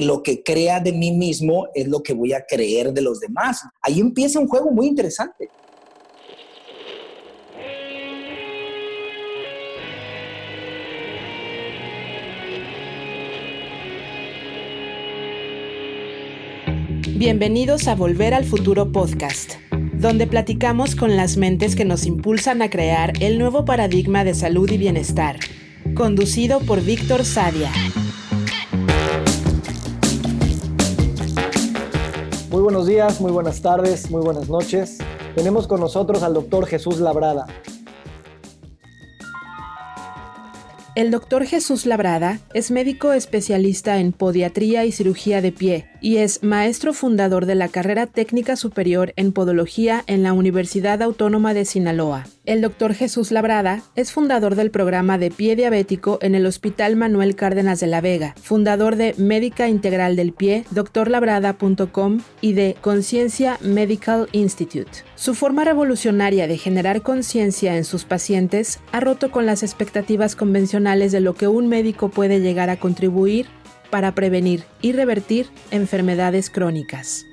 lo que crea de mí mismo es lo que voy a creer de los demás. Ahí empieza un juego muy interesante. Bienvenidos a Volver al Futuro Podcast, donde platicamos con las mentes que nos impulsan a crear el nuevo paradigma de salud y bienestar, conducido por Víctor Sadia. Muy buenos días, muy buenas tardes, muy buenas noches. Tenemos con nosotros al doctor Jesús Labrada. El doctor Jesús Labrada es médico especialista en podiatría y cirugía de pie y es maestro fundador de la carrera técnica superior en podología en la Universidad Autónoma de Sinaloa. El doctor Jesús Labrada es fundador del programa de pie diabético en el Hospital Manuel Cárdenas de la Vega, fundador de Médica Integral del Pie, doctorlabrada.com y de Conciencia Medical Institute. Su forma revolucionaria de generar conciencia en sus pacientes ha roto con las expectativas convencionales de lo que un médico puede llegar a contribuir para prevenir y revertir enfermedades crónicas.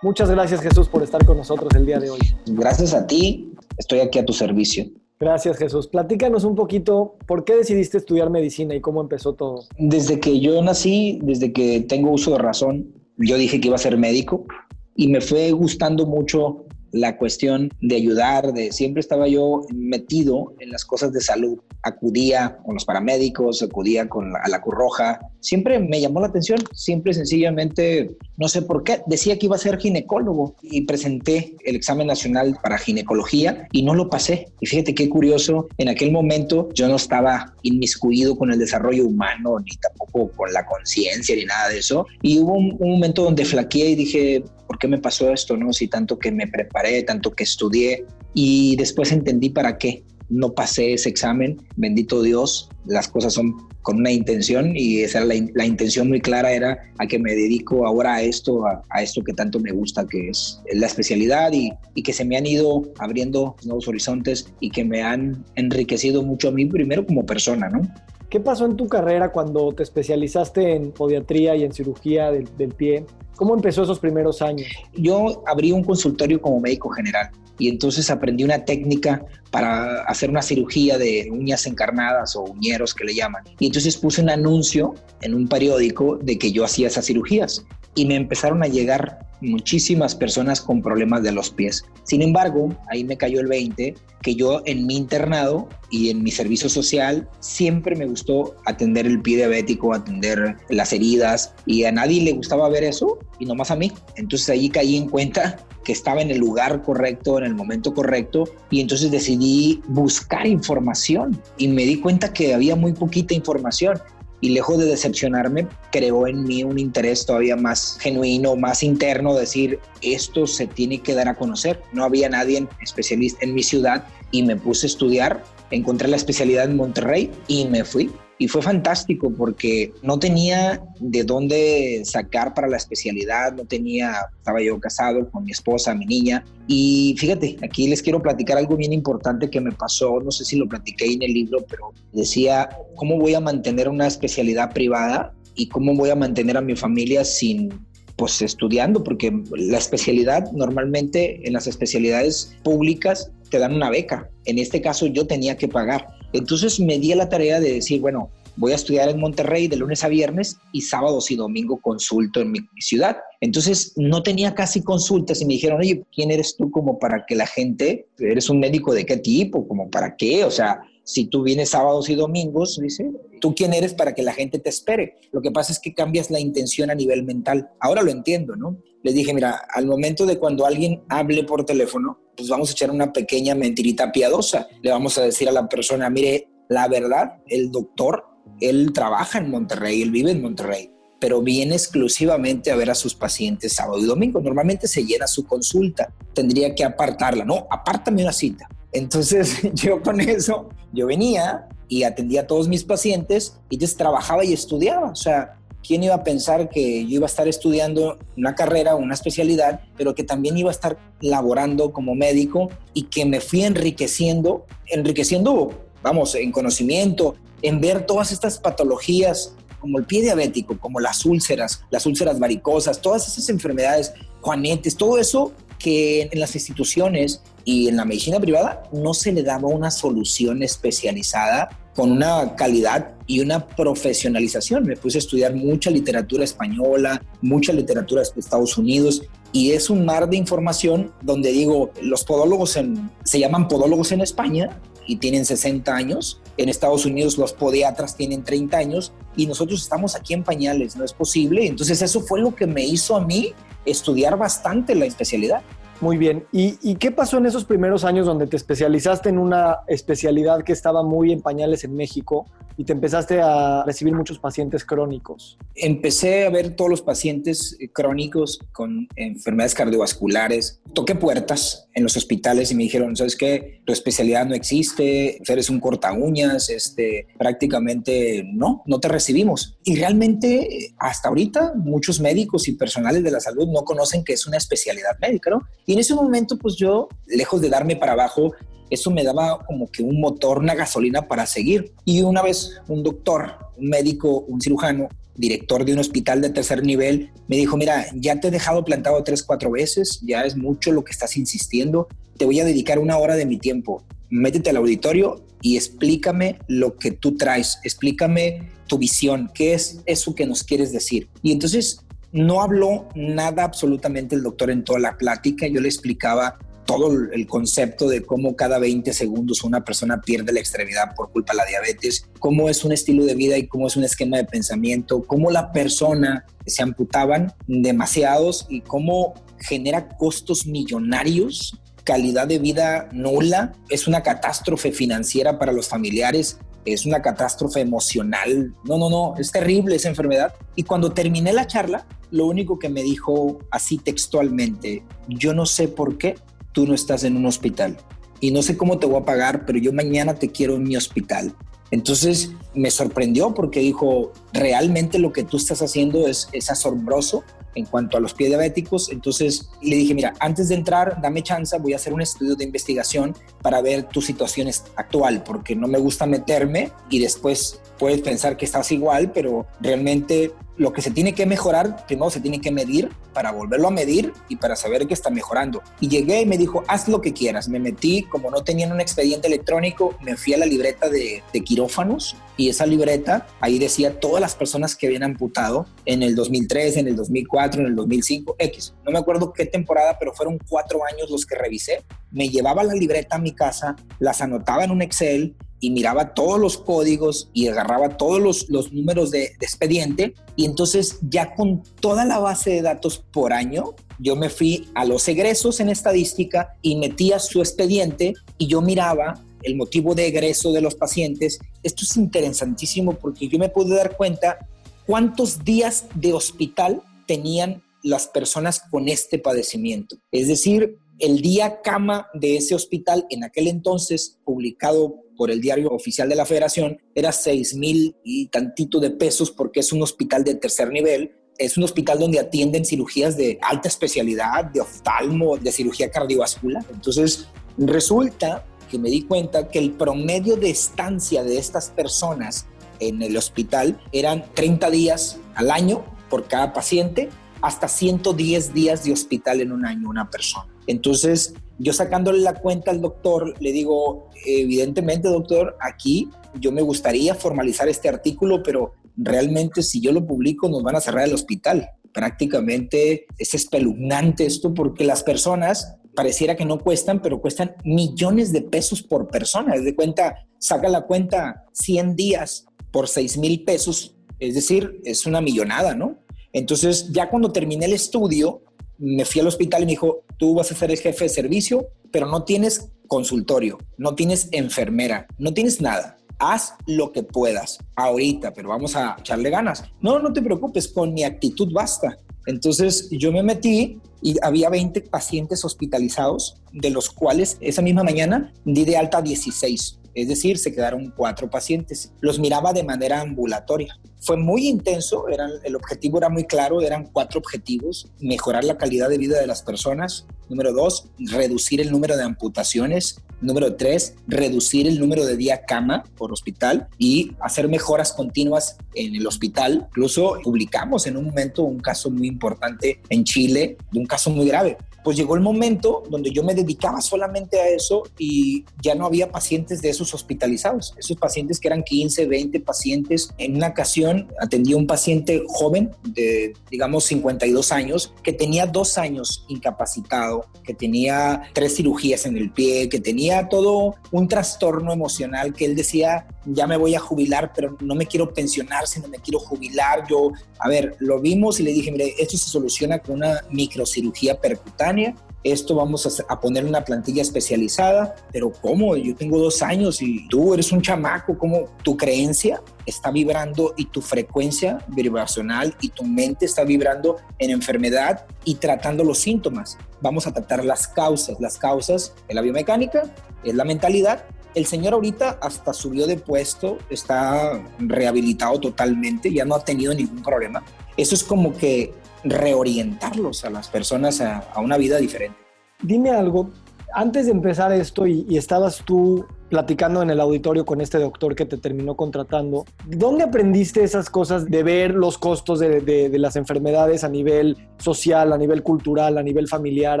Muchas gracias Jesús por estar con nosotros el día de hoy. Gracias a ti, estoy aquí a tu servicio. Gracias Jesús. Platícanos un poquito por qué decidiste estudiar medicina y cómo empezó todo. Desde que yo nací, desde que tengo uso de razón, yo dije que iba a ser médico y me fue gustando mucho la cuestión de ayudar, de siempre estaba yo metido en las cosas de salud. Acudía con los paramédicos, acudía con la, a la Cruz Roja. Siempre me llamó la atención, siempre sencillamente, no sé por qué, decía que iba a ser ginecólogo y presenté el examen nacional para ginecología y no lo pasé. Y fíjate qué curioso, en aquel momento yo no estaba inmiscuido con el desarrollo humano, ni tampoco con la conciencia, ni nada de eso. Y hubo un, un momento donde flaqueé y dije, ¿por qué me pasó esto? No, si tanto que me preparé, tanto que estudié y después entendí para qué. No pasé ese examen, bendito Dios, las cosas son con una intención y esa la, la intención muy clara era a que me dedico ahora a esto, a, a esto que tanto me gusta, que es la especialidad y, y, que se me han ido abriendo nuevos horizontes y que me han enriquecido mucho a mí primero como persona, ¿no? ¿Qué pasó en tu carrera cuando te especializaste en podiatría y en cirugía del, del pie? ¿Cómo empezó esos primeros años? Yo abrí un consultorio como médico general y entonces aprendí una técnica para hacer una cirugía de uñas encarnadas o uñeros que le llaman. Y entonces puse un anuncio en un periódico de que yo hacía esas cirugías y me empezaron a llegar muchísimas personas con problemas de los pies. Sin embargo, ahí me cayó el 20 que yo en mi internado y en mi servicio social siempre me gustó atender el pie diabético, atender las heridas y a nadie le gustaba ver eso y nomás a mí. Entonces ahí caí en cuenta que estaba en el lugar correcto, en el momento correcto y entonces decidí buscar información y me di cuenta que había muy poquita información y lejos de decepcionarme, creó en mí un interés todavía más genuino, más interno, decir, esto se tiene que dar a conocer. No había nadie especialista en mi ciudad y me puse a estudiar, encontré la especialidad en Monterrey y me fui. Y fue fantástico porque no tenía de dónde sacar para la especialidad, no tenía, estaba yo casado con mi esposa, mi niña. Y fíjate, aquí les quiero platicar algo bien importante que me pasó, no sé si lo platiqué en el libro, pero decía, ¿cómo voy a mantener una especialidad privada y cómo voy a mantener a mi familia sin pues estudiando, porque la especialidad normalmente en las especialidades públicas te dan una beca. En este caso yo tenía que pagar. Entonces me di a la tarea de decir, bueno, voy a estudiar en Monterrey de lunes a viernes y sábados y domingo consulto en mi, ciudad. Entonces no tenía casi consultas y me dijeron, oye, ¿quién eres tú como para que la gente, eres un médico de qué tipo, como para qué? O sea, si tú vienes sábados y domingos, dice, ¿tú quién eres para que la gente te espere? Lo que pasa es que cambias la intención a nivel mental. Ahora lo entiendo, ¿no? Les dije, mira, al momento de cuando alguien hable por teléfono, pues vamos a echar una pequeña mentirita piadosa. Le vamos a decir a la persona, mire, la verdad, el doctor, él trabaja en Monterrey, él vive en Monterrey, pero viene exclusivamente a ver a sus pacientes sábado y domingo. Normalmente se llena su consulta, tendría que apartarla, no, apártame una cita. Entonces yo con eso, yo venía y atendía a todos mis pacientes y entonces trabajaba y estudiaba. O sea, ¿quién iba a pensar que yo iba a estar estudiando una carrera, una especialidad, pero que también iba a estar laborando como médico y que me fui enriqueciendo, enriqueciendo, vamos, en conocimiento, en ver todas estas patologías como el pie diabético, como las úlceras, las úlceras varicosas, todas esas enfermedades, juanetes, todo eso que en las instituciones y en la medicina privada no se le daba una solución especializada con una calidad y una profesionalización. Me puse a estudiar mucha literatura española, mucha literatura de Estados Unidos y es un mar de información donde digo, los podólogos se llaman podólogos en España y tienen 60 años, en Estados Unidos los podiatras tienen 30 años y nosotros estamos aquí en pañales, no es posible. Entonces eso fue lo que me hizo a mí estudiar bastante la especialidad. Muy bien. ¿Y, qué pasó en esos primeros años donde te especializaste en una especialidad que estaba muy en pañales en México y te empezaste a recibir muchos pacientes crónicos? Empecé a ver todos los pacientes eh, crónicos con enfermedades cardiovasculares. Toqué puertas en los hospitales y me dijeron, ¿sabes qué? Tu especialidad no existe, eres un corta uñas, este, prácticamente no, no te recibimos. Y realmente hasta ahorita muchos médicos y personales de la salud no conocen que es una especialidad médica, ¿no? Y en ese momento, pues yo, lejos de darme para abajo, eso me daba como que un motor, una gasolina para seguir. Y una vez un doctor, un médico, un cirujano, director de un hospital de tercer nivel, me dijo, mira, ya te he dejado plantado tres, cuatro veces, ya es mucho lo que estás insistiendo, te voy a dedicar una hora de mi tiempo. Métete al auditorio y explícame lo que tú traes, explícame tu visión, qué es eso que nos quieres decir. Y entonces no habló nada absolutamente el doctor en toda la plática. Yo le explicaba todo el concepto de cómo cada 20 segundos una persona pierde la extremidad por culpa de la diabetes, cómo es un estilo de vida y cómo es un esquema de pensamiento, cómo la persona se amputaban demasiados y cómo genera costos millonarios, calidad de vida nula, es una catástrofe financiera para los familiares es una catástrofe emocional. No, no, no, es terrible esa enfermedad. Y cuando terminé la charla, lo único que me dijo así textualmente, yo no sé por qué tú no estás en un hospital y no sé cómo te voy a pagar, pero yo mañana te quiero en mi hospital. Entonces me sorprendió porque dijo, realmente lo que tú estás haciendo es, es asombroso en cuanto a los pies diabéticos. Entonces le dije, mira, antes de entrar, dame chance, voy a hacer un estudio de investigación para ver tu situación actual, porque no me gusta meterme y después puedes pensar que estás igual, pero realmente lo que se tiene que mejorar, primero se tiene que medir para volverlo a medir y para saber que está mejorando. Y llegué y me dijo, haz lo que quieras. Me metí, como no tenían un expediente electrónico, me fui a la libreta de, de quirófanos y esa libreta, ahí decía todas las personas que habían amputado en el 2003, en el 2004, en el 2005, X. No me acuerdo qué temporada, pero fueron cuatro años los que revisé. Me llevaba la libreta a mi casa, las anotaba en un Excel y miraba todos los códigos y agarraba todos los, los números de, de, expediente y entonces ya con toda la base de datos por año, yo me fui a los egresos en estadística y metía su expediente y yo miraba el motivo de egreso de los pacientes. Esto es interesantísimo porque yo me pude dar cuenta cuántos días de hospital tenían las personas con este padecimiento. Es decir, el día cama de ese hospital en aquel entonces, publicado por el diario oficial de la federación, era seis mil y tantito de pesos porque es un hospital de tercer nivel. Es un hospital donde atienden cirugías de alta especialidad, de oftalmo, de cirugía cardiovascular. Entonces, resulta que me di cuenta que el promedio de estancia de estas personas en el hospital eran 30 días al año por cada paciente, hasta 110 días de hospital en un año una persona. Entonces, yo sacándole la cuenta al doctor, le digo, evidentemente, doctor, aquí yo me gustaría formalizar este artículo, pero realmente si yo lo publico nos van a cerrar el hospital. Prácticamente es espeluznante esto porque las personas pareciera que no cuestan, pero cuestan millones de pesos por persona. Es de cuenta, saca la cuenta 100 días por 6 mil pesos, es decir, es una millonada, ¿no? Entonces, ya cuando terminé el estudio, me fui al hospital y me dijo, tú vas a ser el jefe de servicio, pero no tienes consultorio, no tienes enfermera, no tienes nada. Haz lo que puedas ahorita, pero vamos a echarle ganas. No, no te preocupes, con mi actitud basta. Entonces yo me metí y había 20 pacientes hospitalizados, de los cuales esa misma mañana di de alta 16. Es decir, se quedaron cuatro pacientes. Los miraba de manera ambulatoria. Fue muy intenso, el objetivo era muy claro, eran cuatro objetivos. Mejorar la calidad de vida de las personas. Número dos, reducir el número de amputaciones. Número tres, reducir el número de día cama por hospital y hacer mejoras continuas en el hospital. Incluso publicamos en un momento un caso muy importante en Chile, de un caso muy grave pues llegó el momento donde yo me dedicaba solamente a eso y ya no había pacientes de esos hospitalizados. Esos pacientes que eran 15, 20 pacientes. En una ocasión atendí a un paciente joven de, digamos, 52 años que tenía dos años incapacitado, que tenía tres cirugías en el pie, que tenía todo un trastorno emocional que él decía, ya me voy a jubilar, pero no me quiero pensionar, sino me quiero jubilar. Yo, a ver, lo vimos y le dije, mire, esto se soluciona con una microcirugía percutánea. Esto vamos a, poner una plantilla especializada, pero ¿cómo? Yo tengo dos años y tú eres un chamaco, ¿cómo tu creencia está vibrando y tu frecuencia vibracional y tu mente está vibrando en enfermedad y tratando los síntomas? Vamos a tratar las causas. Las causas de la biomecánica es la mentalidad el señor ahorita hasta subió de puesto, está rehabilitado totalmente, ya no ha tenido ningún problema. Eso es como que reorientarlos a las personas a, una vida diferente. Dime algo, antes de empezar esto y, estabas tú platicando en el auditorio con este doctor que te terminó contratando, ¿dónde aprendiste esas cosas de ver los costos de, las enfermedades a nivel social, a nivel cultural, a nivel familiar,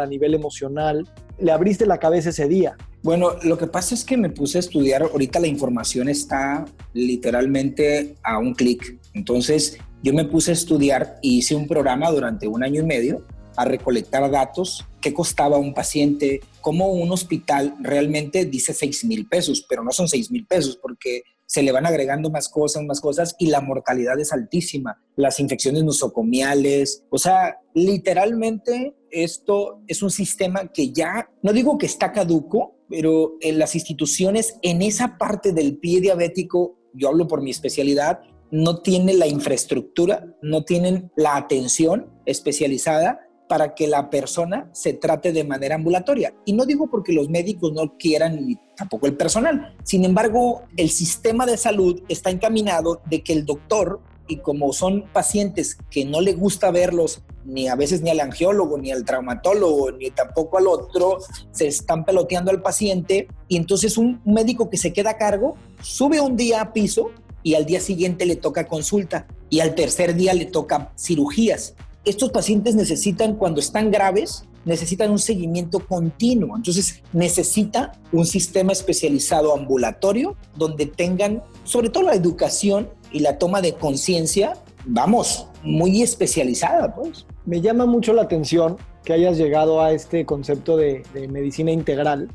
a nivel emocional? ¿Le abriste la cabeza ese día? Bueno, lo que pasa es que me puse a estudiar, ahorita la información está literalmente a un clic. Entonces, yo me puse a estudiar y hice un programa durante un año y medio a recolectar datos, qué costaba un paciente, cómo un hospital realmente dice 6 mil pesos, pero no son 6 mil pesos porque se le van agregando más cosas, más cosas y la mortalidad es altísima. Las infecciones nosocomiales, o sea, literalmente esto es un sistema que ya, no digo que está caduco, pero en las instituciones en esa parte del pie diabético, yo hablo por mi especialidad, no tienen la infraestructura, no tienen la atención especializada para que la persona se trate de manera ambulatoria. Y no digo porque los médicos no quieran ni tampoco el personal. Sin embargo, el sistema de salud está encaminado de que el doctor, y como son pacientes que no le gusta verlos ni a veces ni al angiólogo, ni al traumatólogo, ni tampoco al otro, se están peloteando al paciente y entonces un médico que se queda a cargo sube un día a piso y al día siguiente le toca consulta y al tercer día le toca cirugías. Estos pacientes necesitan, cuando están graves, necesitan un seguimiento continuo. Entonces necesita un sistema especializado ambulatorio donde tengan sobre todo la educación y la toma de conciencia, vamos, muy especializada, pues. Me llama mucho la atención que hayas llegado a este concepto de, medicina integral,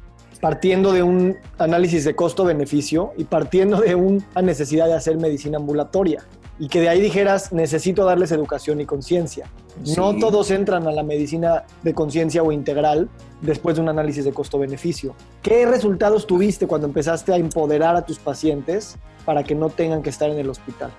partiendo de un análisis de costo-beneficio y partiendo de una necesidad de hacer medicina ambulatoria. Y que de ahí dijeras, necesito darles educación y conciencia. No todos entran a la medicina de conciencia o integral después de un análisis de costo-beneficio. ¿Qué resultados tuviste cuando empezaste a empoderar a tus pacientes para que no tengan que estar en el hospital?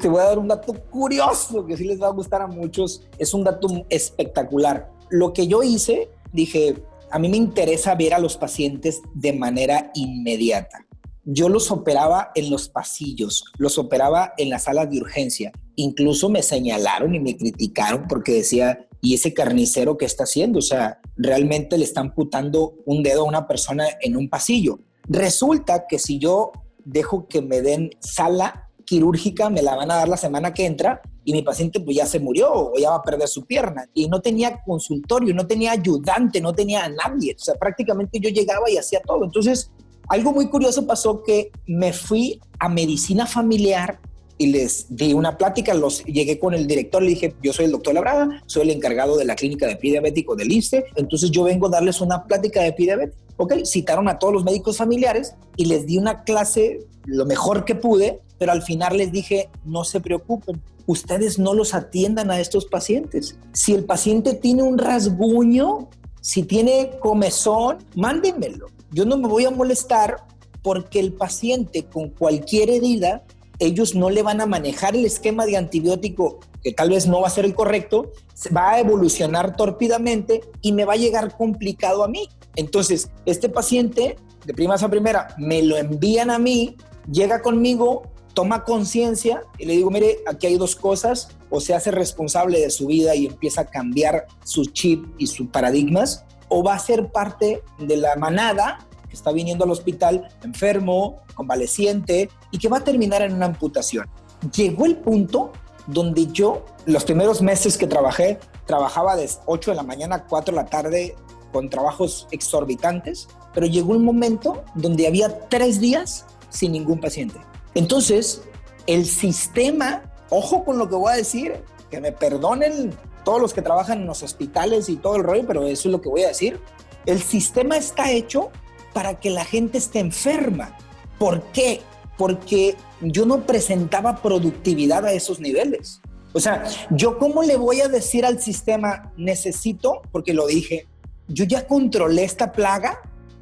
te voy a dar un dato curioso que sí les va a gustar a muchos. Es un dato espectacular. Lo que yo hice, dije, a mí me interesa ver a los pacientes de manera inmediata. Yo los operaba en los pasillos, los operaba en las salas de urgencia. Incluso me señalaron y me criticaron porque decía, ¿y ese carnicero qué está haciendo? O sea, realmente le están putando un dedo a una persona en un pasillo. Resulta que si yo dejo que me den sala quirúrgica me la van a dar la semana que entra y mi paciente pues ya se murió o ya va a perder su pierna. Y no tenía consultorio, no tenía ayudante, no tenía a nadie. O sea, prácticamente yo llegaba y hacía todo. Entonces, algo muy curioso pasó que me fui a medicina familiar y les di una plática, los llegué con el director, le dije, yo soy el doctor Labrada, soy el encargado de la clínica de pie diabético del ISTE, entonces yo vengo a darles una plática de pie diabético. Ok, citaron a todos los médicos familiares y les di una clase lo mejor que pude pero al final les dije, no se preocupen, ustedes no los atiendan a estos pacientes. Si el paciente tiene un rasguño, si tiene comezón, mándenmelo. Yo no me voy a molestar porque el paciente con cualquier herida, ellos no le van a manejar el esquema de antibiótico, que tal vez no va a ser el correcto, va a evolucionar torpidamente y me va a llegar complicado a mí. Entonces, este paciente, de primas a primera, me lo envían a mí, llega conmigo, toma conciencia y le digo, mire, aquí hay dos cosas, o se hace responsable de su vida y empieza a cambiar su chip y sus paradigmas, o va a ser parte de la manada que está viniendo al hospital enfermo, convaleciente y que va a terminar en una amputación. Llegó el punto donde yo, los primeros meses que trabajé, trabajaba de 8 de la mañana a 4 de la tarde con trabajos exorbitantes, pero llegó un momento donde había tres días sin ningún paciente. Entonces, el sistema, ojo con lo que voy a decir, que me perdonen todos los que trabajan en los hospitales y todo el rollo, pero eso es lo que voy a decir. El sistema está hecho para que la gente esté enferma. ¿Por qué? Porque yo no presentaba productividad a esos niveles. O sea, yo cómo le voy a decir al sistema, necesito, porque lo dije, yo ya controlé esta plaga,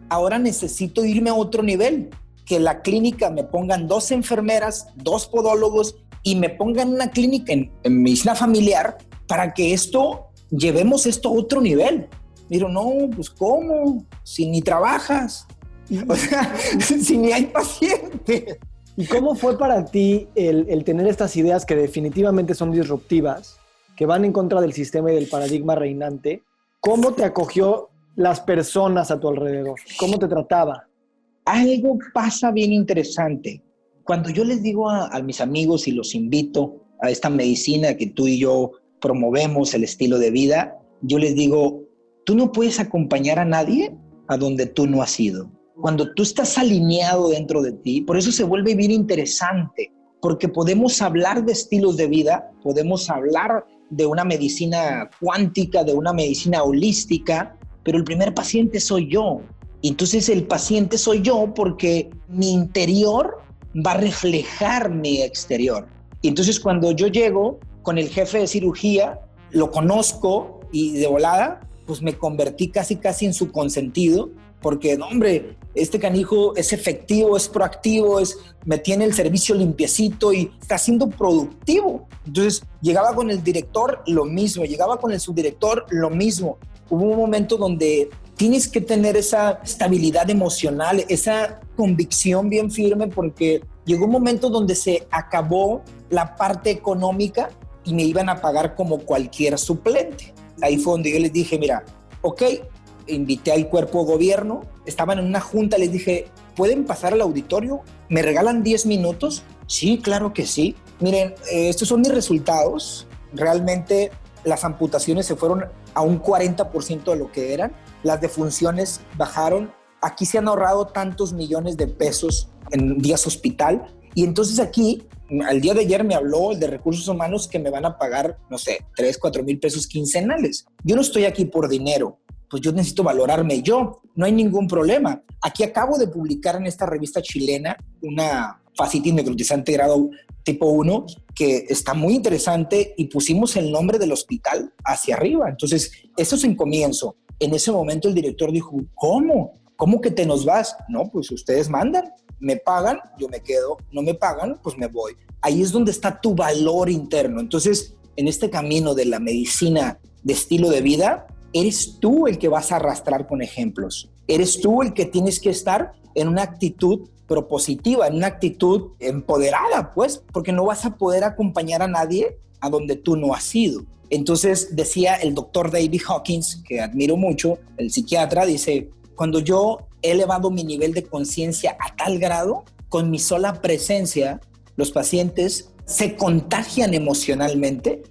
ahora necesito irme a otro nivel, que la clínica me pongan dos enfermeras, dos podólogos y me pongan una clínica en, medicina familiar para que esto, llevemos esto a otro nivel. Digo, no, pues ¿cómo? Si ni trabajas, o sea, si ni hay paciente. ¿Y cómo fue para ti el, el, tener estas ideas que definitivamente son disruptivas, que van en contra del sistema y del paradigma reinante? ¿Cómo te acogió las personas a tu alrededor? ¿Cómo te trataba? Algo pasa bien interesante. Cuando yo les digo a, mis amigos y los invito a esta medicina que tú y yo promovemos, el estilo de vida, yo les digo, tú no puedes acompañar a nadie a donde tú no has ido cuando tú estás alineado dentro de ti, por eso se vuelve bien interesante, porque podemos hablar de estilos de vida, podemos hablar de una medicina cuántica, de una medicina holística, pero el primer paciente soy yo. Entonces el paciente soy yo porque mi interior va a reflejar mi exterior. Y entonces cuando yo llego con el jefe de cirugía, lo conozco y de volada, pues me convertí casi casi en su consentido porque, no, hombre, este canijo es efectivo, es proactivo, es, me tiene el servicio limpiecito y está siendo productivo. Entonces, llegaba con el director, lo mismo, llegaba con el subdirector, lo mismo. Hubo un momento donde tienes que tener esa estabilidad emocional, esa convicción bien firme, porque llegó un momento donde se acabó la parte económica y me iban a pagar como cualquier suplente. Ahí fue donde yo les dije, mira, ok, invité al cuerpo de gobierno, estaban en una junta, les dije, ¿pueden pasar al auditorio? ¿Me regalan 10 minutos? Sí, claro que sí. Miren, eh, estos son mis resultados. Realmente las amputaciones se fueron a un 40% de lo que eran. Las defunciones bajaron. Aquí se han ahorrado tantos millones de pesos en días hospital. Y entonces aquí, al día de ayer me habló el de recursos humanos que me van a pagar, no sé, 3, 4 mil pesos quincenales. Yo no estoy aquí por dinero pues yo necesito valorarme yo, no hay ningún problema. Aquí acabo de publicar en esta revista chilena una facitis necrotizante grado tipo 1 que está muy interesante y pusimos el nombre del hospital hacia arriba. Entonces, eso es en comienzo. En ese momento el director dijo, ¿cómo? ¿Cómo que te nos vas? No, pues ustedes mandan, me pagan, yo me quedo, no me pagan, pues me voy. Ahí es donde está tu valor interno. Entonces, en este camino de la medicina de estilo de vida, eres tú el que vas a arrastrar con ejemplos. Eres tú el que tienes que estar en una actitud propositiva, en una actitud empoderada, pues, porque no vas a poder acompañar a nadie a donde tú no has ido. Entonces decía el doctor David Hawkins, que admiro mucho, el psiquiatra, dice, cuando yo he elevado mi nivel de conciencia a tal grado, con mi sola presencia, los pacientes se contagian emocionalmente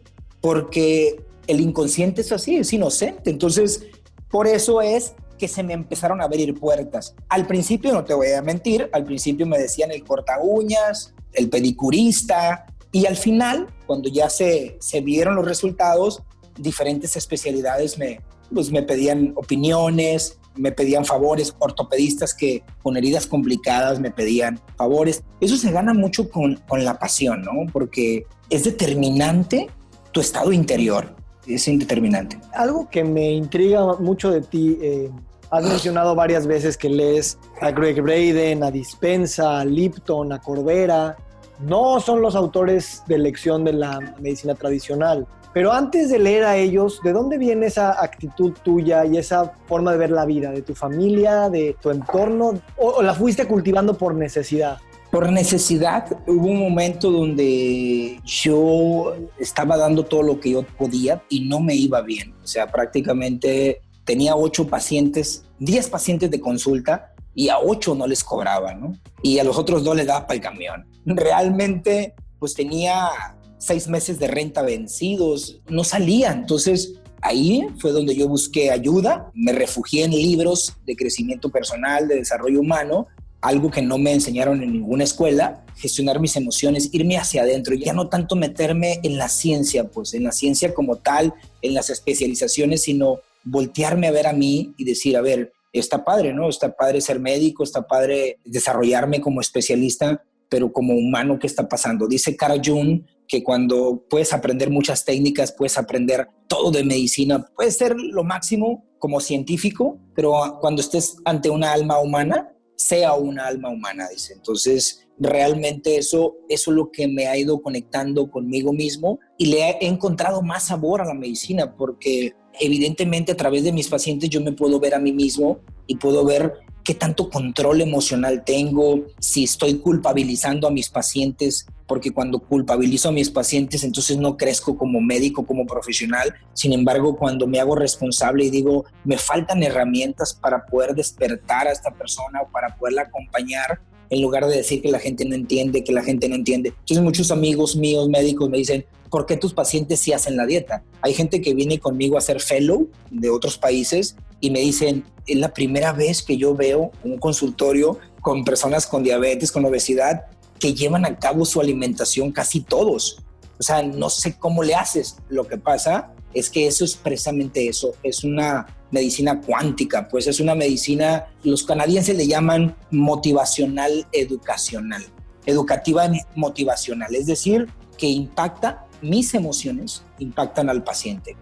porque el inconsciente es así, es inocente. Entonces, por eso es que se me empezaron a abrir puertas. Al principio, no te voy a mentir, al principio me decían el corta uñas, el pedicurista, y al final, cuando ya se, se vieron los resultados, diferentes especialidades me, pues me pedían opiniones, me pedían favores, ortopedistas que con heridas complicadas me pedían favores. Eso se gana mucho con, con la pasión, ¿no? Porque es determinante tu estado interior es indeterminante. Algo que me intriga mucho de ti, eh, has mencionado varias veces que lees a Greg Braden, a Dispensa, a Lipton, a Corbera. No son los autores de elección de la medicina tradicional. Pero antes de leer a ellos, ¿de dónde viene esa actitud tuya y esa forma de ver la vida? ¿De tu familia, de tu entorno? o la fuiste cultivando por necesidad? Por necesidad, hubo un momento donde yo estaba dando todo lo que yo podía y no me iba bien. O sea, prácticamente tenía ocho pacientes, diez pacientes de consulta y a ocho no les cobraba, ¿no? Y a los otros dos les daba para el camión. Realmente, pues tenía seis meses de renta vencidos, no salía. Entonces, ahí fue donde yo busqué ayuda, me refugié en libros de crecimiento personal, de desarrollo humano, algo que no me enseñaron en ninguna escuela, gestionar mis emociones, irme hacia adentro, ya no tanto meterme en la ciencia, pues en la ciencia como tal, en las especializaciones, sino voltearme a ver a mí y decir, a ver, está padre, ¿no? Está padre ser médico, está padre desarrollarme como especialista, pero como humano, ¿qué está pasando? Dice Cara June que cuando puedes aprender muchas técnicas, puedes aprender todo de medicina, puedes ser lo máximo como científico, pero cuando estés ante una alma humana, sea una alma humana, dice. Entonces, realmente eso, eso es lo que me ha ido conectando conmigo mismo y le he encontrado más sabor a la medicina, porque evidentemente a través de mis pacientes yo me puedo ver a mí mismo y puedo ver qué tanto control emocional tengo, si estoy culpabilizando a mis pacientes, porque cuando culpabilizo a mis pacientes entonces no crezco como médico, como profesional. Sin embargo, cuando me hago responsable y digo, me faltan herramientas para poder despertar a esta persona o para poderla acompañar, en lugar de decir que la gente no entiende, que la gente no entiende. Entonces muchos amigos míos médicos me dicen, ¿por qué tus pacientes sí hacen la dieta? Hay gente que viene conmigo a hacer fellow de otros países y me dicen, es la primera vez que yo veo un consultorio con personas con diabetes, con obesidad, que llevan a cabo su alimentación casi todos. O sea, no sé cómo le haces. Lo que pasa es que eso es precisamente eso, es una medicina cuántica, pues es una medicina, los canadienses le llaman motivacional educacional, educativa motivacional, es decir, que impacta mis emociones impactan al paciente.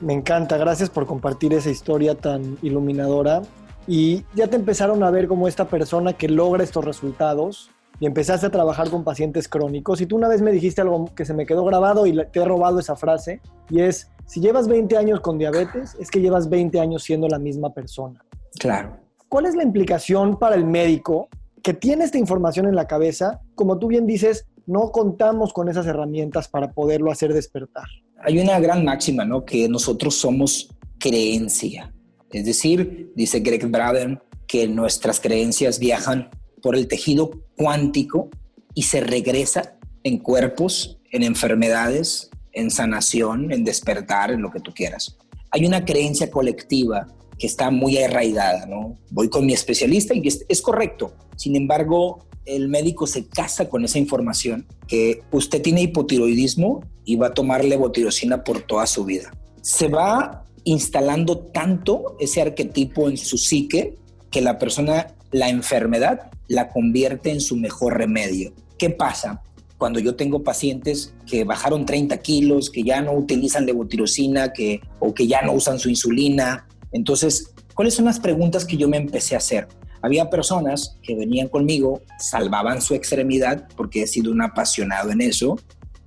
Me encanta, gracias por compartir esa historia tan iluminadora. Y ya te empezaron a ver como esta persona que logra estos resultados y empezaste a trabajar con pacientes crónicos. Y tú una vez me dijiste algo que se me quedó grabado y te he robado esa frase, y es, si llevas 20 años con diabetes, es que llevas 20 años siendo la misma persona. Claro. ¿Cuál es la implicación para el médico que tiene esta información en la cabeza? Como tú bien dices, no contamos con esas herramientas para poderlo hacer despertar. Hay una gran máxima, ¿no? Que nosotros somos creencia. Es decir, dice Greg Braden, que nuestras creencias viajan por el tejido cuántico y se regresa en cuerpos, en enfermedades, en sanación, en despertar, en lo que tú quieras. Hay una creencia colectiva que está muy arraigada, ¿no? Voy con mi especialista y es, correcto. Sin embargo, el médico se casa con esa información que usted tiene hipotiroidismo y va a tomar levotirosina por toda su vida. Se va instalando tanto ese arquetipo en su psique que la persona, la enfermedad, la convierte en su mejor remedio. ¿Qué pasa? Cuando yo tengo pacientes que bajaron 30 kilos, que ya no utilizan levotirosina que, o que ya no usan su insulina, entonces, ¿cuáles son las preguntas que yo me empecé a hacer? Había personas que venían conmigo, salvaban su extremidad, porque he sido un apasionado en eso,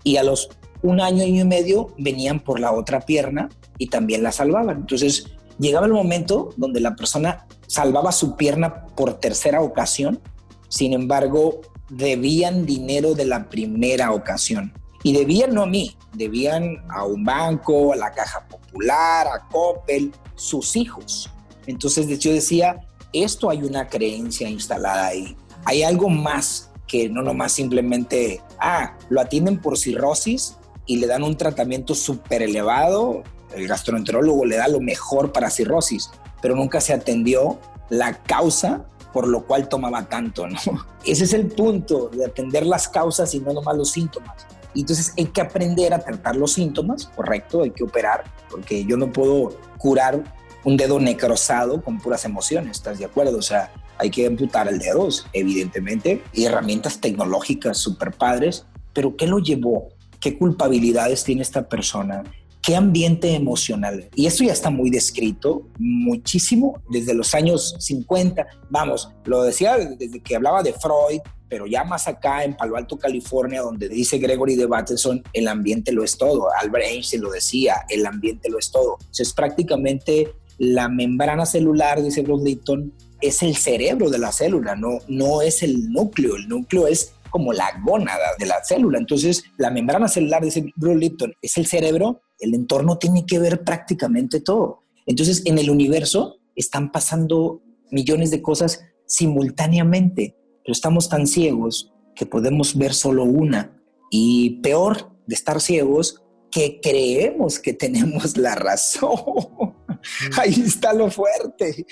y a los un año, y medio venían por la otra pierna y también la salvaban. Entonces llegaba el momento donde la persona salvaba su pierna por tercera ocasión, sin embargo debían dinero de la primera ocasión. Y debían no a mí, debían a un banco, a la caja popular, a Coppel, sus hijos. Entonces yo decía, esto hay una creencia instalada ahí. Hay algo más que no nomás simplemente, ah, lo atienden por cirrosis y le dan un tratamiento súper elevado, el gastroenterólogo le da lo mejor para cirrosis, pero nunca se atendió la causa por lo cual tomaba tanto. Ese es el punto de atender las causas y no nomás los síntomas. Entonces hay que aprender a tratar los síntomas, correcto, hay que operar, porque yo no puedo curar un dedo necrosado con puras emociones, ¿estás de acuerdo? O sea, hay que amputar el dedo, evidentemente, y herramientas tecnológicas súper padres, pero ¿qué lo llevó? ¿Qué culpabilidades tiene esta persona? ¿Qué ambiente emocional? Y esto ya está muy descrito muchísimo desde los años 50. Vamos, lo decía desde que hablaba de Freud, pero ya más acá en Palo Alto, California, donde dice Gregory de Bateson, el ambiente lo es todo. Albert Einstein lo decía, el ambiente lo es todo. es prácticamente la membrana celular, dice Bruce Lipton, es el cerebro de la célula, no, no es el núcleo. El núcleo es como la gónada de la célula. Entonces, la membrana celular, dice Bruce Lipton, es el cerebro, el entorno tiene que ver prácticamente todo. Entonces, en el universo están pasando millones de cosas simultáneamente, pero estamos tan ciegos que podemos ver solo una. Y peor de estar ciegos, que creemos que tenemos la razón. Ahí está lo fuerte.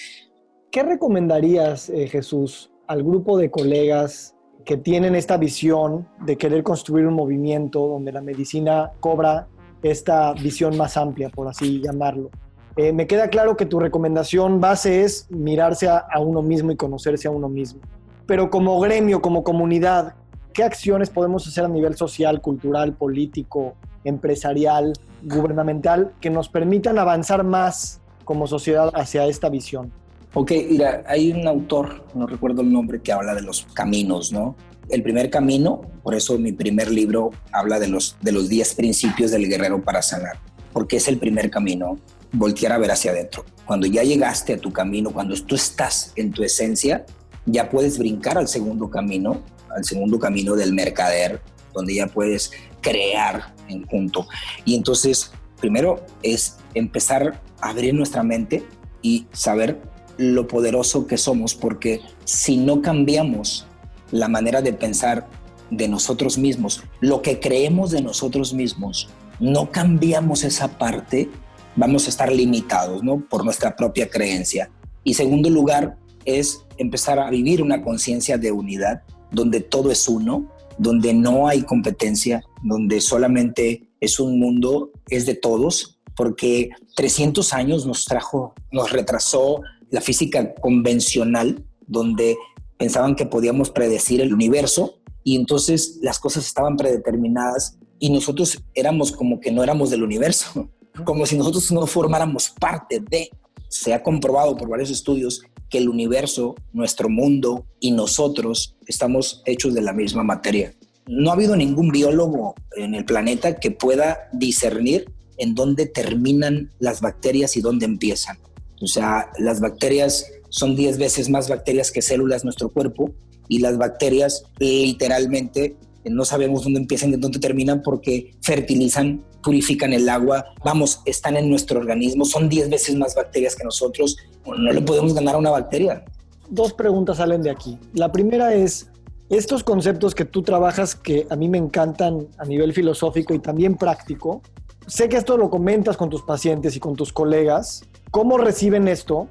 ¿Qué recomendarías, eh, Jesús, al grupo de colegas que tienen esta visión de querer construir un movimiento donde la medicina cobra esta visión más amplia, por así llamarlo? Eh, me queda claro que tu recomendación base es mirarse a, uno mismo y conocerse a uno mismo. Pero como gremio, como comunidad, ¿qué acciones podemos hacer a nivel social, cultural, político, empresarial, gubernamental que nos permitan avanzar más como sociedad hacia esta visión? Ok, mira, hay un autor, no recuerdo el nombre, que habla de los caminos, ¿no? El primer camino, por eso mi primer libro habla de los, de los 10 principios del guerrero para sanar, porque es el primer camino voltear a ver hacia adentro. Cuando ya llegaste a tu camino, cuando tú estás en tu esencia, ya puedes brincar al segundo camino, al segundo camino del mercader, donde ya puedes crear en junto. Y entonces, primero es empezar a abrir nuestra mente y saber lo poderoso que somos, porque si no cambiamos la manera de pensar de nosotros mismos, lo que creemos de nosotros mismos, no cambiamos esa parte, vamos a estar limitados ¿no? por nuestra propia creencia. Y segundo lugar es empezar a vivir una conciencia de unidad, donde todo es uno, donde no hay competencia, donde solamente es un mundo, es de todos, porque 300 años nos trajo, nos retrasó la física convencional, donde pensaban que podíamos predecir el universo y entonces las cosas estaban predeterminadas y nosotros éramos como que no éramos del universo como si nosotros no formáramos parte de. Se ha comprobado por varios estudios que el universo, nuestro mundo y nosotros estamos hechos de la misma materia. No ha habido ningún biólogo en el planeta que pueda discernir en dónde terminan las bacterias y dónde empiezan. O sea, las bacterias son 10 veces más bacterias que células en nuestro cuerpo y las bacterias literalmente no sabemos dónde empiezan y dónde terminan porque fertilizan, purifican el agua, vamos, están en nuestro organismo, son 10 veces más bacterias que nosotros, no le podemos ganar a una bacteria. Dos preguntas salen de aquí. La primera es, estos conceptos que tú trabajas que a mí me encantan a nivel filosófico y también práctico, sé que esto lo comentas con tus pacientes y con tus colegas, ¿cómo reciben esto?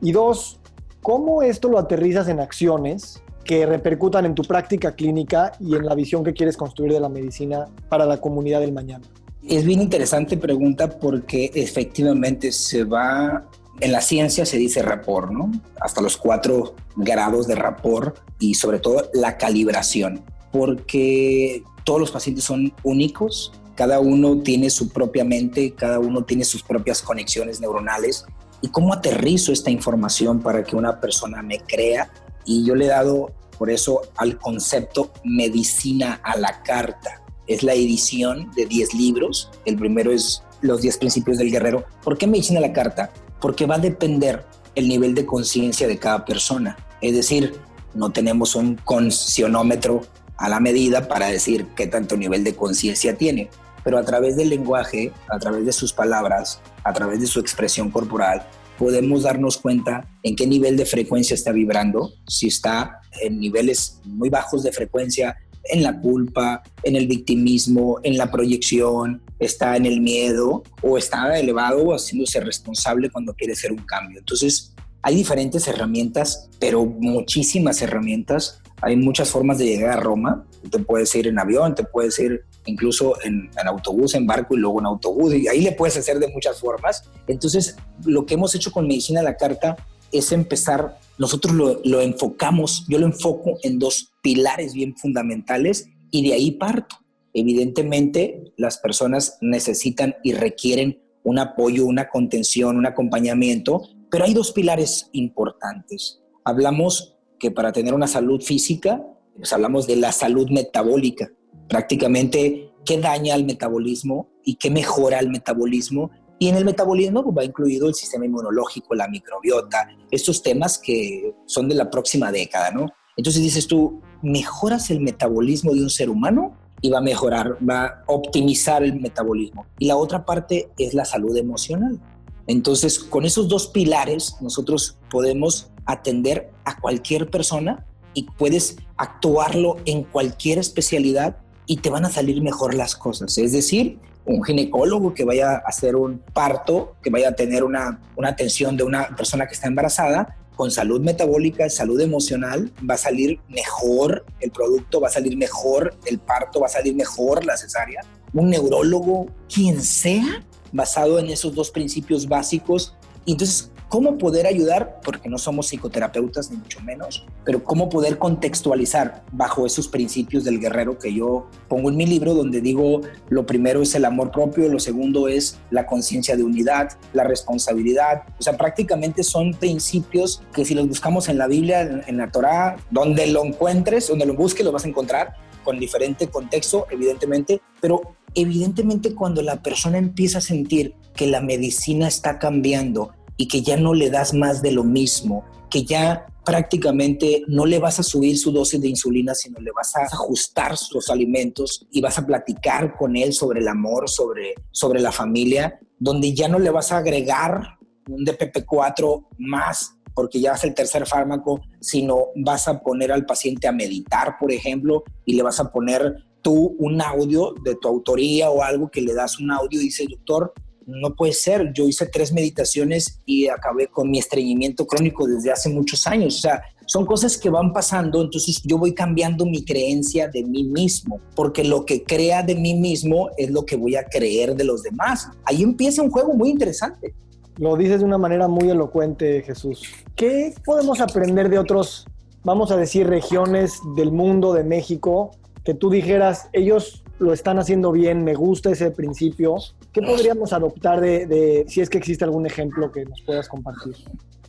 Y dos, ¿cómo esto lo aterrizas en acciones que repercutan en tu práctica clínica y en la visión que quieres construir de la medicina para la comunidad del mañana? Es bien interesante pregunta porque efectivamente se va, en la ciencia se dice rapport, ¿no? Hasta los cuatro grados de rapport y sobre todo la calibración, porque todos los pacientes son únicos, cada uno tiene su propia mente, cada uno tiene sus propias conexiones neuronales. ¿Y cómo aterrizo esta información para que una persona me crea y yo le he dado por eso al concepto medicina a la carta. Es la edición de 10 libros. El primero es Los 10 principios del guerrero. ¿Por qué medicina a la carta? Porque va a depender el nivel de conciencia de cada persona. Es decir, no tenemos un concionómetro a la medida para decir qué tanto nivel de conciencia tiene, pero a través del lenguaje, a través de sus palabras, a través de su expresión corporal, podemos darnos cuenta en qué nivel de frecuencia está vibrando, si está en niveles muy bajos de frecuencia, en la culpa, en el victimismo, en la proyección, está en el miedo o está elevado haciéndose responsable cuando quiere hacer un cambio. Entonces, hay diferentes herramientas, pero muchísimas herramientas. Hay muchas formas de llegar a Roma. Te puedes ir en avión, te puedes ir incluso en, autobús, en barco y luego en autobús. Y ahí le puedes hacer de muchas formas. Entonces, lo que hemos hecho con Medicina a la Carta es empezar, nosotros lo, lo enfocamos, yo lo enfoco en dos pilares bien fundamentales y de ahí parto. Evidentemente, las personas necesitan y requieren un apoyo, una contención, un acompañamiento, pero hay dos pilares importantes. Hablamos que para tener una salud física, pues hablamos de la salud metabólica. Prácticamente, ¿qué daña al metabolismo y qué mejora el metabolismo? Y en el metabolismo pues, va incluido el sistema inmunológico, la microbiota, estos temas que son de la próxima década, ¿no? Entonces dices tú, mejoras el metabolismo de un ser humano y va a mejorar, va a optimizar el metabolismo. Y la otra parte es la salud emocional Entonces, con esos dos pilares, nosotros podemos atender a cualquier persona y puedes actuarlo en cualquier especialidad y te van a salir mejor las cosas. Es decir, un ginecólogo que vaya a hacer un parto, que vaya a tener una, una atención de una persona que está embarazada, con salud metabólica, salud emocional, va a salir mejor el producto, va a salir mejor el parto, va a salir mejor la cesárea. Un neurólogo, quien sea, basado en esos dos principios básicos. Entonces ¿Cómo poder ayudar? Porque no somos psicoterapeutas ni mucho menos, pero cómo poder contextualizar bajo esos principios del guerrero que yo pongo en mi libro, donde digo, lo primero es el amor propio, lo segundo es la conciencia de unidad, la responsabilidad. O sea, prácticamente son principios que si los buscamos en la Biblia, en la Torá, donde lo encuentres, donde lo busques, lo vas a encontrar con diferente contexto, evidentemente, pero evidentemente cuando la persona empieza a sentir que la medicina está cambiando, y que ya no le das más de lo mismo, que ya prácticamente no le vas a subir su dosis de insulina, sino le vas a ajustar sus alimentos y vas a platicar con él sobre el amor, sobre, sobre la familia, donde ya no le vas a agregar un DPP4 más porque ya es el tercer fármaco, sino vas a poner al paciente a meditar, por ejemplo, y le vas a poner tú un audio de tu autoría o algo que le das un audio y dice, doctor, no puede ser. Yo hice tres meditaciones y acabé con mi estreñimiento crónico desde hace muchos años. O sea, son cosas que van pasando, entonces yo voy cambiando mi creencia de mí mismo, porque lo que crea de mí mismo es lo que voy a creer de los demás. Ahí empieza un juego muy interesante. Lo dices de una manera muy elocuente, Jesús. ¿Qué podemos aprender de otros, vamos a decir, regiones del mundo, de México, que tú dijeras, ellos lo están haciendo bien, me gusta ese principio. ¿Qué podríamos adoptar de, si es que existe algún ejemplo que nos puedas compartir?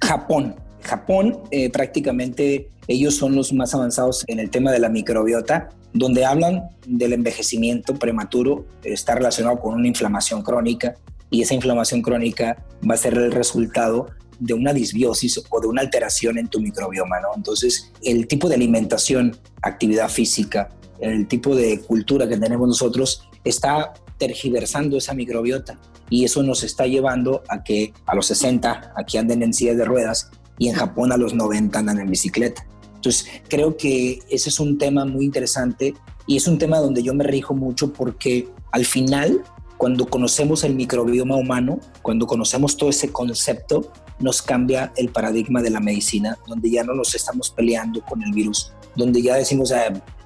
Japón. Japón, eh, prácticamente ellos son los más avanzados en el tema de la microbiota, donde hablan del envejecimiento prematuro, está relacionado con una inflamación crónica y esa inflamación crónica va a ser el resultado de una disbiosis o de una alteración en tu microbioma, ¿no? Entonces, el tipo de alimentación, actividad física, el tipo de cultura que tenemos nosotros está tergiversando esa microbiota y eso nos está llevando a que a los 60 aquí anden en sillas de ruedas y en Japón a los 90 andan en bicicleta. Entonces creo que ese es un tema muy interesante y es un tema donde yo me rijo mucho porque al final cuando conocemos el microbioma humano, cuando conocemos todo ese concepto, nos cambia el paradigma de la medicina, donde ya no nos estamos peleando con el virus, donde ya decimos,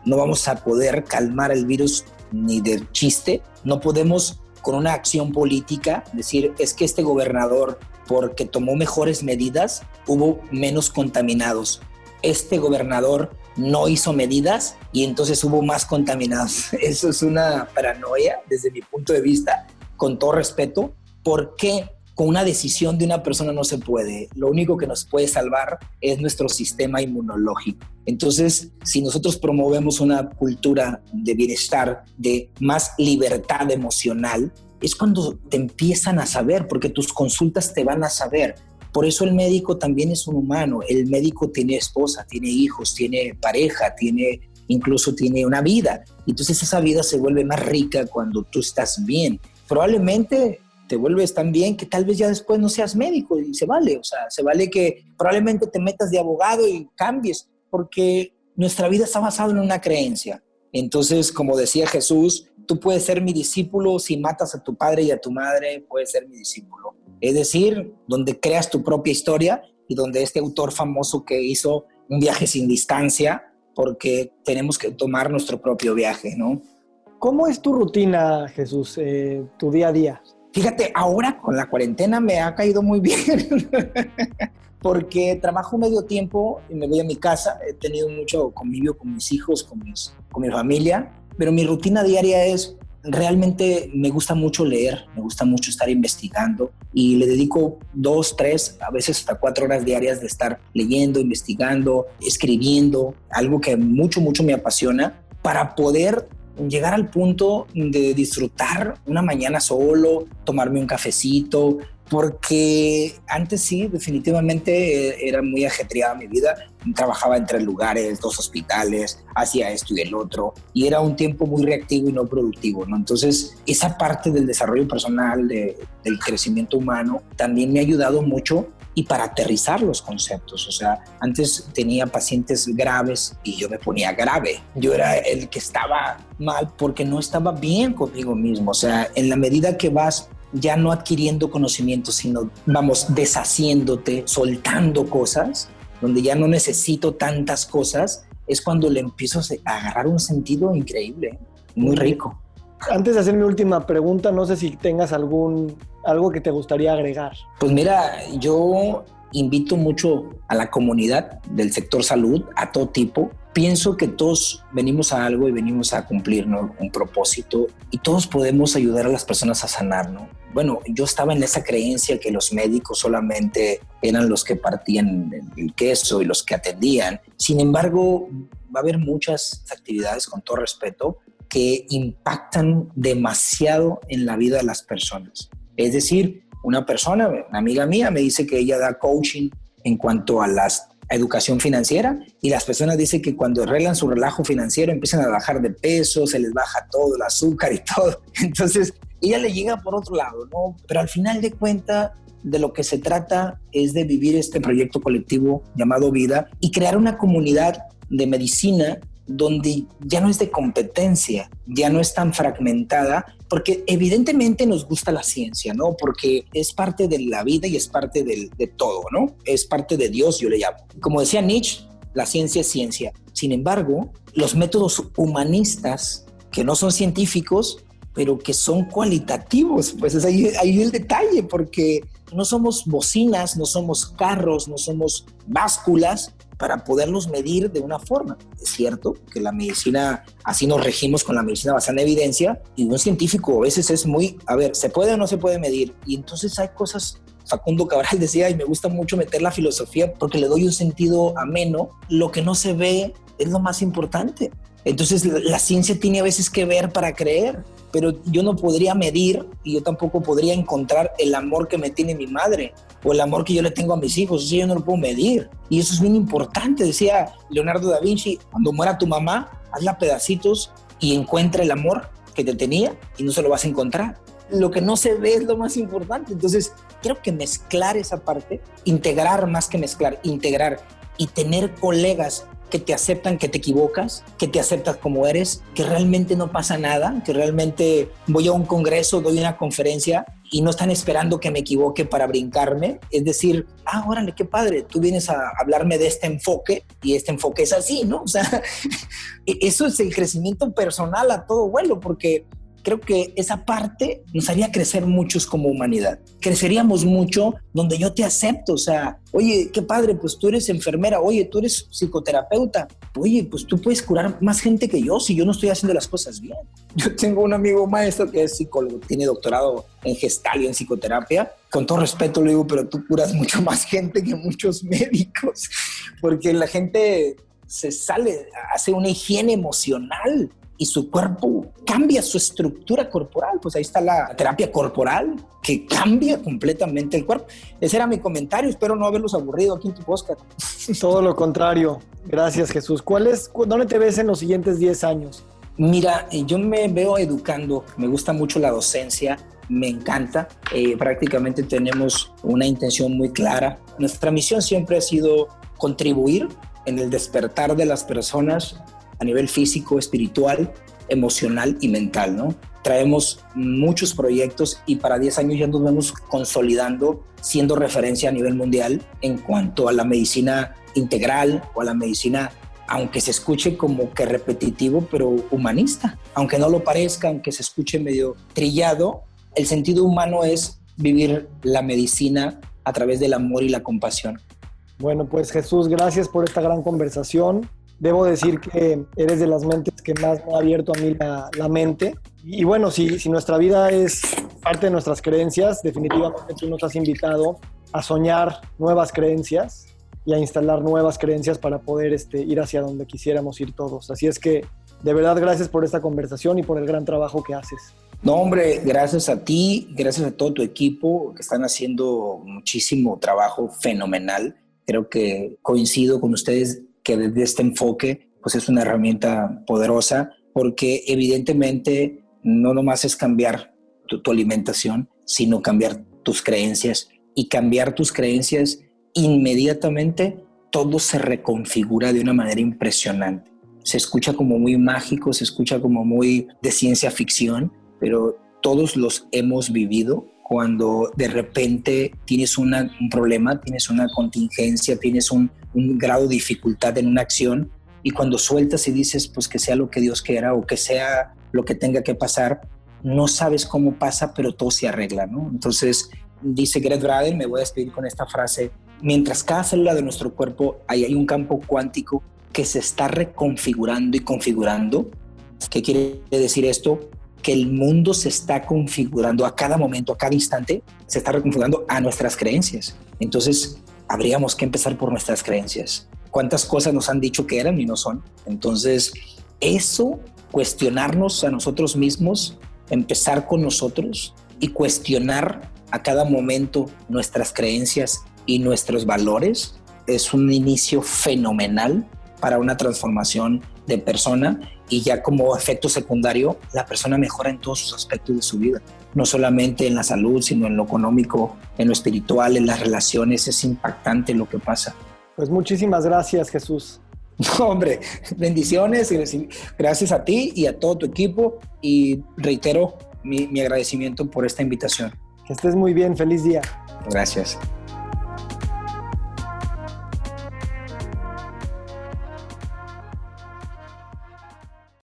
no vamos a poder calmar el virus ni de chiste, no podemos con una acción política decir, es que este gobernador, porque tomó mejores medidas, hubo menos contaminados. Este gobernador no hizo medidas y entonces hubo más contaminados. Eso es una paranoia desde mi punto de vista, con todo respeto. ¿Por qué? Con una decisión de una persona no se puede. Lo único que nos puede salvar es nuestro sistema inmunológico. Entonces, si nosotros promovemos una cultura de bienestar, de más libertad emocional, es cuando te empiezan a saber, porque tus consultas te van a saber. Por eso el médico también es un humano. El médico tiene esposa, tiene hijos, tiene pareja, tiene incluso tiene una vida. Entonces esa vida se vuelve más rica cuando tú estás bien. Probablemente te vuelves tan bien que tal vez ya después no seas médico y se vale, o sea, se vale que probablemente te metas de abogado y cambies, porque nuestra vida está basada en una creencia. Entonces, como decía Jesús, tú puedes ser mi discípulo si matas a tu padre y a tu madre, puedes ser mi discípulo. Es decir, donde creas tu propia historia y donde este autor famoso que hizo un viaje sin distancia, porque tenemos que tomar nuestro propio viaje, ¿no? ¿Cómo es tu rutina, Jesús, eh, tu día a día? Fíjate, ahora con la cuarentena me ha caído muy bien. porque trabajo medio tiempo y me voy a mi casa. He tenido mucho convivio con mis hijos, con, mis, con mi familia, pero mi rutina diaria es realmente me gusta mucho leer, me gusta mucho estar investigando y le dedico dos, tres, a veces hasta cuatro horas diarias de estar leyendo, investigando, escribiendo, algo que mucho, mucho me apasiona para poder llegar al punto de disfrutar una mañana solo, tomarme un cafecito, porque antes sí, definitivamente eh, era muy ajetreada mi vida. Trabajaba en tres lugares, dos hospitales, hacía esto y el otro, y era un tiempo muy reactivo y no productivo, ¿no? Entonces, esa parte del desarrollo personal, del crecimiento humano, también me ha ayudado mucho y para aterrizar los conceptos. O sea, antes tenía pacientes graves y yo me ponía grave. Yo era el que estaba mal porque no estaba bien conmigo mismo. O sea, en la medida que vas ya no adquiriendo conocimiento, sino vamos deshaciéndote, soltando cosas, donde ya no necesito tantas cosas, es cuando le empiezo a agarrar un sentido increíble, muy rico. Antes de hacer mi última pregunta, no sé si tengas algún algo que te gustaría agregar. Pues mira, yo invito mucho a la comunidad del sector salud, a todo tipo. Pienso que todos venimos a algo y venimos a cumplir un propósito y todos podemos ayudar a las personas a sanar. ¿no? Bueno, yo estaba en esa creencia que los médicos solamente eran los que partían el queso y los que atendían. Sin embargo, va a haber muchas actividades, con todo respeto, que impactan demasiado en la vida de las personas. Es decir, una persona, una amiga mía, me dice que ella da coaching en cuanto a la educación financiera y las personas dicen que cuando arreglan su relajo financiero empiezan a bajar de peso, se les baja todo, el azúcar y todo. Entonces, ella le llega por otro lado, ¿no? Pero al final de cuenta, de lo que se trata es de vivir este proyecto colectivo llamado vida y crear una comunidad de medicina donde ya no es de competencia, ya no es tan fragmentada, porque evidentemente nos gusta la ciencia, ¿no? Porque es parte de la vida y es parte de todo, ¿no? Es parte de Dios, yo le llamo. Como decía Nietzsche, la ciencia es ciencia. Sin embargo, los métodos humanistas, que no son científicos, pero que son cualitativos, pues es ahí, ahí el detalle, porque no somos bocinas, no somos carros, no somos básculas, para poderlos medir de una forma. Es cierto que la medicina, así nos regimos con la medicina basada en evidencia, y un científico a veces es muy, a ver, ¿se puede o no se puede medir? Y entonces hay cosas Facundo Cabral decía, y me gusta mucho meter la filosofía porque le doy un sentido ameno, lo que no se ve es lo más importante. Entonces la, ciencia tiene a veces que ver para creer, pero yo no podría medir y yo tampoco podría encontrar el amor que me tiene mi madre o el amor que yo le tengo a mis hijos, eso yo no lo puedo medir. Y eso es bien importante, decía Leonardo da Vinci, cuando muera tu mamá, hazla pedacitos y encuentra el amor que te tenía y no se lo vas a encontrar. Lo que no se ve es lo más importante. Entonces, creo que mezclar esa parte, integrar más que mezclar, integrar y tener colegas que te aceptan que te equivocas, que te aceptas como eres, que realmente no pasa nada, que realmente voy a un congreso, doy una conferencia y no están esperando que me equivoque para brincarme. Es decir, ah, órale, qué padre, tú vienes a hablarme de este enfoque y este enfoque es así, ¿no? O sea, e-, eso es el crecimiento personal a todo vuelo, porque creo que esa parte nos haría crecer muchos como humanidad. Creceríamos mucho donde yo te acepto, o sea, oye, qué padre, pues tú eres enfermera, oye, tú eres psicoterapeuta, oye, pues tú puedes curar más gente que yo si yo no estoy haciendo las cosas bien. Yo tengo un amigo maestro que es psicólogo, tiene doctorado en gestal y en psicoterapia. Con todo respeto le digo, pero tú curas mucho más gente que muchos médicos, porque la gente se sale, hace una higiene emocional y su cuerpo cambia su estructura corporal. Pues ahí está la terapia corporal que cambia completamente el cuerpo. Ese era mi comentario. Espero no haberlos aburrido aquí en tu podcast. Todo lo contrario. Gracias, Jesús. ¿Cuál es, ¿Dónde te ves en los siguientes 10 años? Mira, yo me veo educando. Me gusta mucho la docencia. Me encanta. Eh, prácticamente tenemos una intención muy clara. Nuestra misión siempre ha sido contribuir en el despertar de las personas a nivel físico, espiritual, emocional y mental, ¿no? Traemos muchos proyectos y para 10 años ya nos vemos consolidando, siendo referencia a nivel mundial en cuanto a la medicina integral o a la medicina, aunque se escuche como que repetitivo, pero humanista. Aunque no lo parezca, aunque se escuche medio trillado, el sentido humano es vivir la medicina a través del amor y la compasión. Bueno, pues Jesús, gracias por esta gran conversación. Debo decir que eres de las mentes que más me ha abierto a mí la, mente. Y bueno, si, si nuestra vida es parte de nuestras creencias, definitivamente tú nos has invitado a soñar nuevas creencias y a instalar nuevas creencias para poder este, ir hacia donde quisiéramos ir todos. Así es que De verdad, gracias por esta conversación y por el gran trabajo que haces. No, hombre, gracias a ti, gracias a todo tu equipo que están haciendo muchísimo trabajo fenomenal. Creo que coincido con ustedes que desde este enfoque, pues es una herramienta poderosa porque evidentemente no nomás es cambiar tu, tu alimentación, sino cambiar tus creencias y cambiar tus creencias inmediatamente todo se reconfigura de una manera impresionante. Se escucha como muy mágico, se escucha como muy de ciencia ficción, pero todos los hemos vivido cuando de repente tienes un problema, tienes una contingencia, tienes un, un, grado de dificultad en una acción y cuando sueltas y dices pues que sea lo que Dios quiera o que sea lo que tenga que pasar, no sabes cómo pasa, pero todo se arregla, ¿no? Entonces, dice Greg Braden, me voy a despedir con esta frase, mientras cada célula de nuestro cuerpo hay, hay un campo cuántico que se está reconfigurando y configurando. ¿Qué quiere decir esto? Que el mundo se está configurando a cada momento, a cada instante, se está reconfigurando a nuestras creencias. Entonces, habríamos que empezar por nuestras creencias. ¿Cuántas cosas nos han dicho que eran y no son? Entonces, eso, cuestionarnos a nosotros mismos, empezar con nosotros y cuestionar a cada momento nuestras creencias y nuestros valores es un inicio fenomenal para una transformación de persona y ya como efecto secundario la persona mejora en todos sus aspectos de su vida, no solamente en la salud, sino en lo económico, en lo espiritual, en las relaciones, es impactante lo que pasa. Pues muchísimas gracias Jesús. hombre, bendiciones, gracias a ti y a todo tu equipo y reitero mi, mi agradecimiento por esta invitación. Que estés muy bien, feliz día. Gracias.